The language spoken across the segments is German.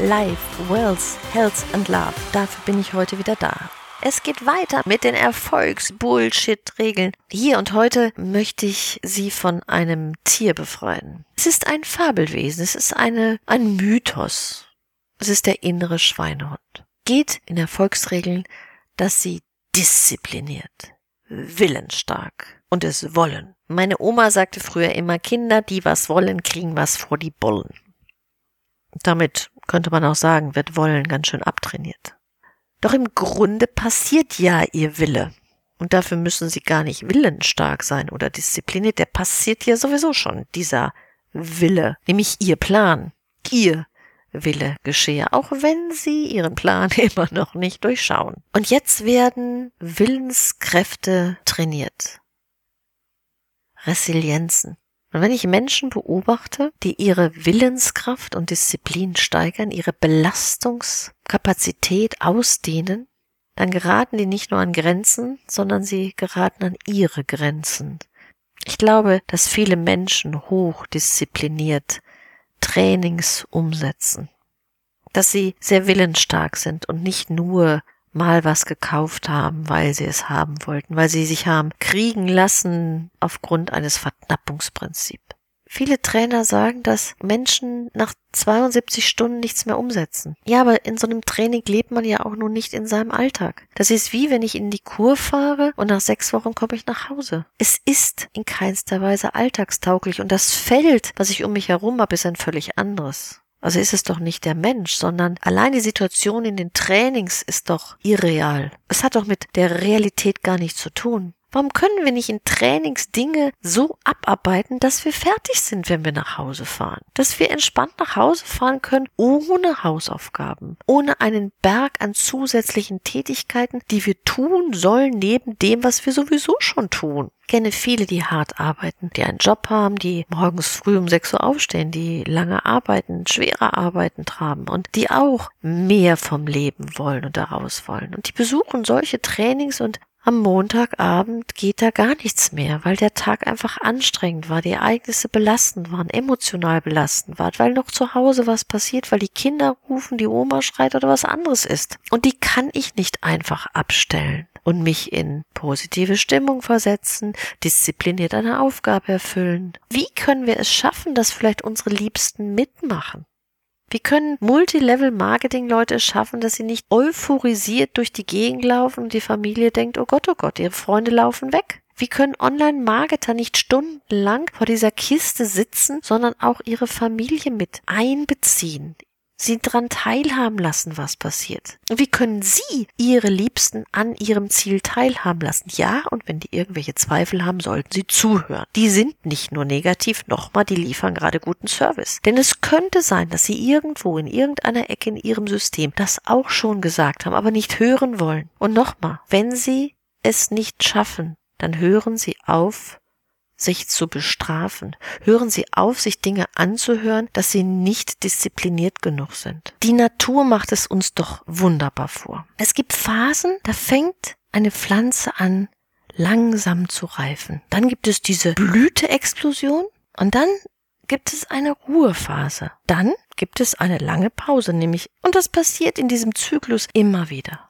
Life, Wealth, Health and Love. Dafür bin ich heute wieder da. Es geht weiter mit den Erfolgs-Bullshit-Regeln. Hier und heute möchte ich Sie von einem Tier befreien. Es ist ein Fabelwesen, es ist eine, ein Mythos. Es ist der innere Schweinehund. Geht in Erfolgsregeln, dass Sie diszipliniert, willensstark und es wollen. Meine Oma sagte früher immer, Kinder, die was wollen, kriegen was vor die Bullen. Damit könnte man auch sagen, wird Wollen ganz schön abtrainiert. Doch im Grunde passiert ja ihr Wille. Und dafür müssen sie gar nicht willensstark sein oder diszipliniert. Der passiert ja sowieso schon, dieser Wille, nämlich ihr Plan. Ihr Wille geschehe, auch wenn sie ihren Plan immer noch nicht durchschauen. Und jetzt werden Willenskräfte trainiert. Resilienzen. Und wenn ich Menschen beobachte, die ihre Willenskraft und Disziplin steigern, ihre Belastungskapazität ausdehnen, dann geraten die nicht nur an Grenzen, sondern sie geraten an ihre Grenzen. Ich glaube, dass viele Menschen hochdiszipliniert Trainings umsetzen, dass sie sehr willensstark sind und nicht nur mal was gekauft haben, weil sie es haben wollten, weil sie sich haben kriegen lassen aufgrund eines Verknappungsprinzips. Viele Trainer sagen, dass Menschen nach 72 Stunden nichts mehr umsetzen. Ja, aber in so einem Training lebt man ja auch nur nicht in seinem Alltag. Das ist wie wenn ich in die Kur fahre und nach sechs Wochen komme ich nach Hause. Es ist in keinster Weise alltagstauglich und das Feld, was ich um mich herum habe, ist ein völlig anderes. Also ist es doch nicht der Mensch, sondern allein die Situation in den Trainings ist doch irreal. Es hat doch mit der Realität gar nichts zu tun. Warum können wir nicht in Trainings Dinge so abarbeiten, dass wir fertig sind, wenn wir nach Hause fahren? Dass wir entspannt nach Hause fahren können, ohne Hausaufgaben, ohne einen Berg an zusätzlichen Tätigkeiten, die wir tun sollen, neben dem, was wir sowieso schon tun. Ich kenne viele, die hart arbeiten, die einen Job haben, die morgens früh um 6 Uhr aufstehen, die lange arbeiten, schwere Arbeiten traben und die auch mehr vom Leben wollen und daraus wollen. Und die besuchen solche Trainings und am Montagabend geht da gar nichts mehr, weil der Tag einfach anstrengend war, die Ereignisse belastend waren, emotional belastend waren, weil noch zu Hause was passiert, weil die Kinder rufen, die Oma schreit oder was anderes ist. Und die kann ich nicht einfach abstellen und mich in positive Stimmung versetzen, diszipliniert eine Aufgabe erfüllen. Wie können wir es schaffen, dass vielleicht unsere Liebsten mitmachen? Wie können Multilevel-Marketing-Leute es schaffen, dass sie nicht euphorisiert durch die Gegend laufen und die Familie denkt, oh Gott, oh Gott, ihre Freunde laufen weg? Wie können Online-Marketer nicht stundenlang vor dieser Kiste sitzen, sondern auch ihre Familie mit einbeziehen, sie dran teilhaben lassen, was passiert. Und wie können Sie Ihre Liebsten an Ihrem Ziel teilhaben lassen? Ja, und wenn die irgendwelche Zweifel haben, sollten Sie zuhören. Die sind nicht nur negativ, nochmal, die liefern gerade guten Service. Denn es könnte sein, dass Sie irgendwo in irgendeiner Ecke in Ihrem System das auch schon gesagt haben, aber nicht hören wollen. Und nochmal, wenn Sie es nicht schaffen, dann hören Sie auf, sich zu bestrafen. Hören Sie auf, sich Dinge anzuhören, dass Sie nicht diszipliniert genug sind. Die Natur macht es uns doch wunderbar vor. Es gibt Phasen, da fängt eine Pflanze an, langsam zu reifen. Dann gibt es diese Blüteexplosion und dann gibt es eine Ruhephase. Dann gibt es eine lange Pause, nämlich, und das passiert in diesem Zyklus immer wieder.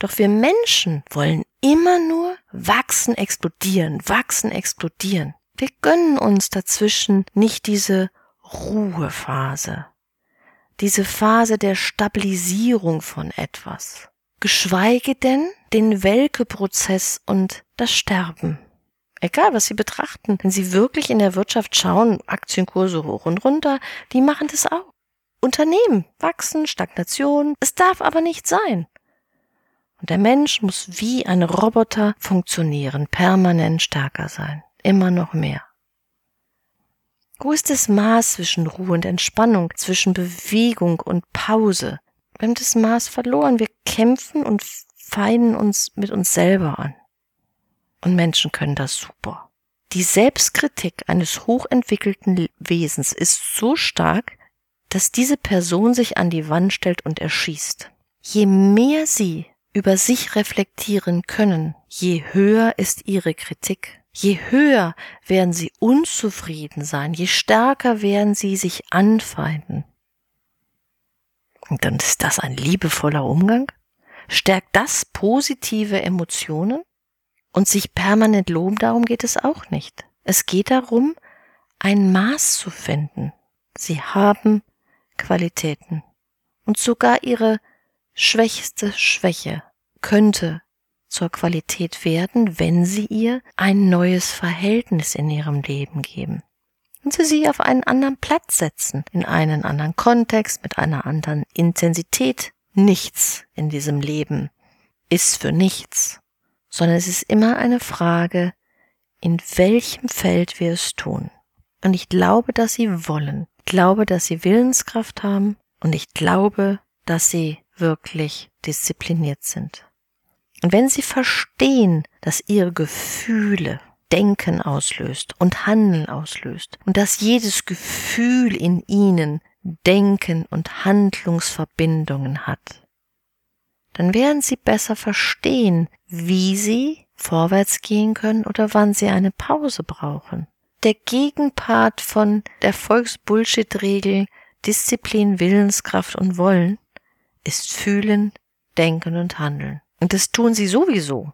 Doch wir Menschen wollen immer nur wachsen, explodieren, wachsen, explodieren. Wir gönnen uns dazwischen nicht diese Ruhephase, diese Phase der Stabilisierung von etwas, geschweige denn den Welkeprozess und das Sterben. Egal, was Sie betrachten, wenn Sie wirklich in der Wirtschaft schauen, Aktienkurse hoch und runter, die machen das auch. Unternehmen wachsen, Stagnation, es darf aber nicht sein. Und der Mensch muss wie ein Roboter funktionieren, permanent stärker sein, immer noch mehr. Wo ist das Maß zwischen Ruhe und Entspannung, zwischen Bewegung und Pause? Wir haben das Maß verloren. Wir kämpfen und feinen uns mit uns selber an. Und Menschen können das super. Die Selbstkritik eines hochentwickelten Wesens ist so stark, dass diese Person sich an die Wand stellt und erschießt. Je mehr sie über sich reflektieren können, je höher ist ihre Kritik. Je höher werden sie unzufrieden sein, je stärker werden sie sich anfeinden. Und dann ist das ein liebevoller Umgang? Stärkt das positive Emotionen? Und sich permanent loben, darum geht es auch nicht. Es geht darum, ein Maß zu finden. Sie haben Qualitäten. Und sogar ihre schwächste Schwäche könnte zur Qualität werden, wenn sie ihr ein neues Verhältnis in ihrem Leben geben. Und sie sie auf einen anderen Platz setzen, in einen anderen Kontext, mit einer anderen Intensität. Nichts in diesem Leben ist für nichts, sondern es ist immer eine Frage, in welchem Feld wir es tun. Und ich glaube, dass sie wollen. Ich glaube, dass sie Willenskraft haben und ich glaube, dass sie wirklich diszipliniert sind. Und wenn sie verstehen, dass ihre Gefühle Denken auslöst und Handeln auslöst und dass jedes Gefühl in ihnen Denken und Handlungsverbindungen hat, dann werden sie besser verstehen, wie sie vorwärts gehen können oder wann sie eine Pause brauchen. Der Gegenpart von der Volksbullshit-Regel Disziplin, Willenskraft und Wollen ist Fühlen, Denken und Handeln. Und das tun sie sowieso.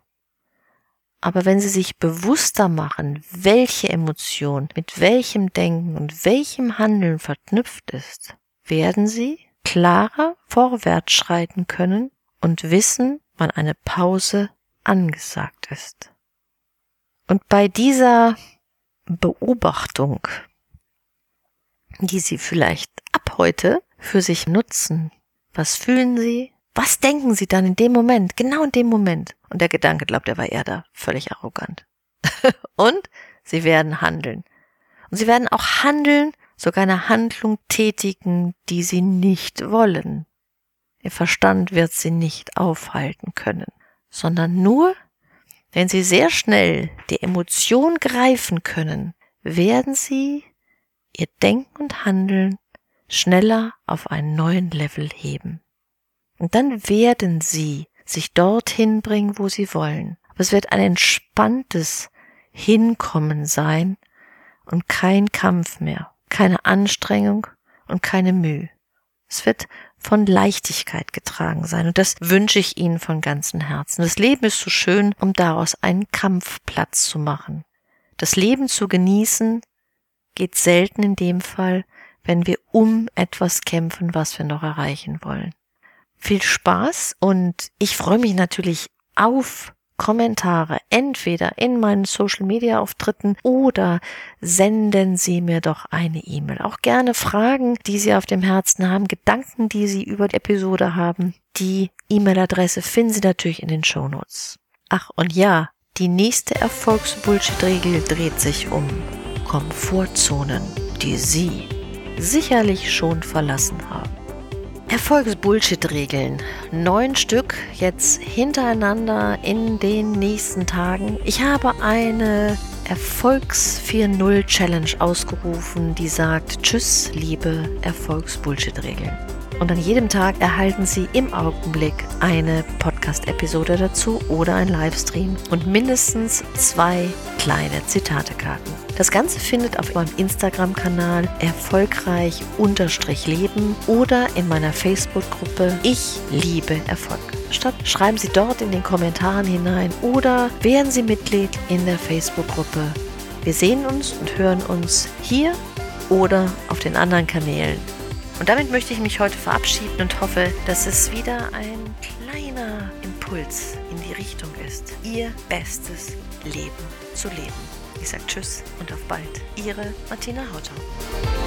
Aber wenn sie sich bewusster machen, welche Emotion mit welchem Denken und welchem Handeln verknüpft ist, werden sie klarer vorwärts schreiten können und wissen, wann eine Pause angesagt ist. Und bei dieser Beobachtung, die Sie vielleicht ab heute für sich nutzen, was fühlen Sie, was denken Sie dann in dem Moment, genau in dem Moment? Und der Gedanke, glaubt er war eher da, völlig arrogant. und Sie werden handeln. Und Sie werden auch handeln, sogar eine Handlung tätigen, die Sie nicht wollen. Ihr Verstand wird Sie nicht aufhalten können, sondern nur, wenn Sie sehr schnell die Emotion greifen können, werden Sie Ihr Denken und Handeln schneller auf einen neuen Level heben. Und dann werden sie sich dorthin bringen, wo sie wollen. Aber es wird ein entspanntes Hinkommen sein und kein Kampf mehr, keine Anstrengung und keine Mühe. Es wird von Leichtigkeit getragen sein und das wünsche ich Ihnen von ganzem Herzen. Das Leben ist so schön, um daraus einen Kampfplatz zu machen. Das Leben zu genießen geht selten in dem Fall, wenn wir um etwas kämpfen, was wir noch erreichen wollen viel Spaß und ich freue mich natürlich auf Kommentare entweder in meinen Social Media Auftritten oder senden Sie mir doch eine E-Mail. Auch gerne Fragen, die Sie auf dem Herzen haben, Gedanken, die Sie über die Episode haben. Die E-Mail-Adresse finden Sie natürlich in den Show Notes. Ach und ja, die nächste Erfolgsbullshit-Regel dreht sich um Komfortzonen, die Sie sicherlich schon verlassen haben. Erfolgsbullshit-Regeln. Neun Stück jetzt hintereinander in den nächsten Tagen. Ich habe eine Erfolgs 4.0 Challenge ausgerufen, die sagt Tschüss, liebe Erfolgsbullshit-Regeln. Und an jedem Tag erhalten Sie im Augenblick eine Podcast-Episode dazu oder ein Livestream und mindestens zwei kleine Zitatekarten. Das Ganze findet auf meinem Instagram-Kanal erfolgreich-leben oder in meiner Facebook-Gruppe Ich liebe Erfolg. Statt schreiben Sie dort in den Kommentaren hinein oder werden Sie Mitglied in der Facebook-Gruppe. Wir sehen uns und hören uns hier oder auf den anderen Kanälen. Und damit möchte ich mich heute verabschieden und hoffe, dass es wieder ein kleiner Impuls in die Richtung ist, Ihr bestes Leben zu leben. Ich sage Tschüss und auf bald. Ihre Martina Hautau.